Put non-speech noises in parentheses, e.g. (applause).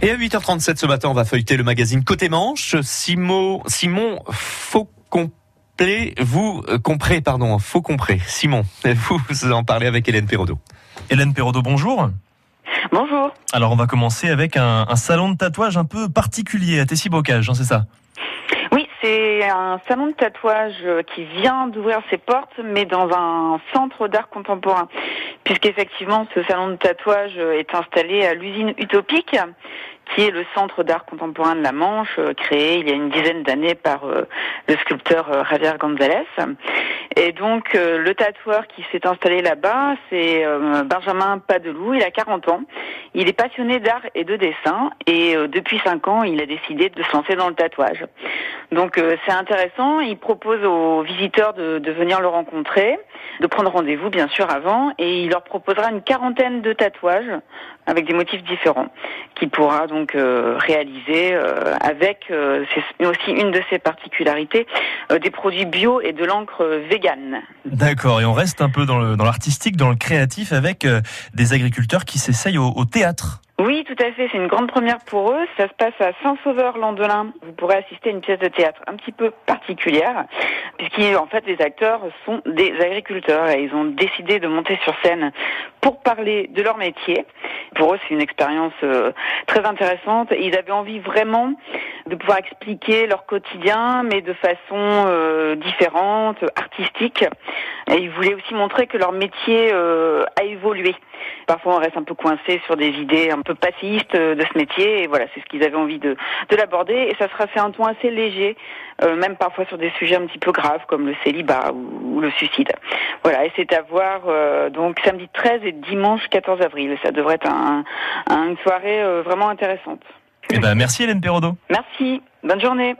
Et à 8h37 ce matin, on va feuilleter le magazine Côté Manche. Simon, Simon Faucomplé, vous euh, comprenez, pardon, faux compris. Simon, (laughs) vous en parlez avec Hélène Perraudot. Hélène Perraudot, bonjour. Bonjour. Alors on va commencer avec un, un salon de tatouage un peu particulier à Tessy-Bocage, hein, c'est ça? Oui, c'est un salon de tatouage qui vient d'ouvrir ses portes, mais dans un centre d'art contemporain. Puisqu'effectivement, ce salon de tatouage est installé à l'usine Utopique, qui est le centre d'art contemporain de la Manche, euh, créé il y a une dizaine d'années par euh, le sculpteur euh, Javier González. Et donc le tatoueur qui s'est installé là-bas, c'est Benjamin Padelou, il a 40 ans. Il est passionné d'art et de dessin et depuis 5 ans, il a décidé de se lancer dans le tatouage. Donc c'est intéressant, il propose aux visiteurs de, de venir le rencontrer, de prendre rendez-vous bien sûr avant et il leur proposera une quarantaine de tatouages avec des motifs différents qu'il pourra donc euh, réaliser euh, avec euh, c'est aussi une de ses particularités des produits bio et de l'encre végane. D'accord, et on reste un peu dans l'artistique, dans, dans, le créatif avec des agriculteurs qui s'essayent au, au théâtre. Oui, tout à fait. C'est une grande première pour eux. Ça se passe à Saint-Sauveur-Landelin. Vous pourrez assister à une pièce de théâtre un petit peu particulière, puisqu'en fait les acteurs sont des agriculteurs et ils ont décidé de monter sur scène pour parler de leur métier. Pour eux, c'est une expérience euh, très intéressante. Ils avaient envie vraiment de pouvoir expliquer leur quotidien, mais de façon euh, différente, artistique. Et ils voulaient aussi montrer que leur métier euh, a évolué. Parfois, on reste un peu coincé sur des idées un peu passistes de ce métier. Et voilà, c'est ce qu'ils avaient envie de, de l'aborder. Et ça sera fait un ton assez léger, euh, même parfois sur des sujets un petit peu graves comme le célibat ou, le suicide. Voilà, et c'est à voir euh, donc samedi 13 et dimanche 14 avril. Ça devrait être un, une soirée euh, vraiment intéressante. Eh ben, merci Hélène Perraudot. Merci. Bonne journée.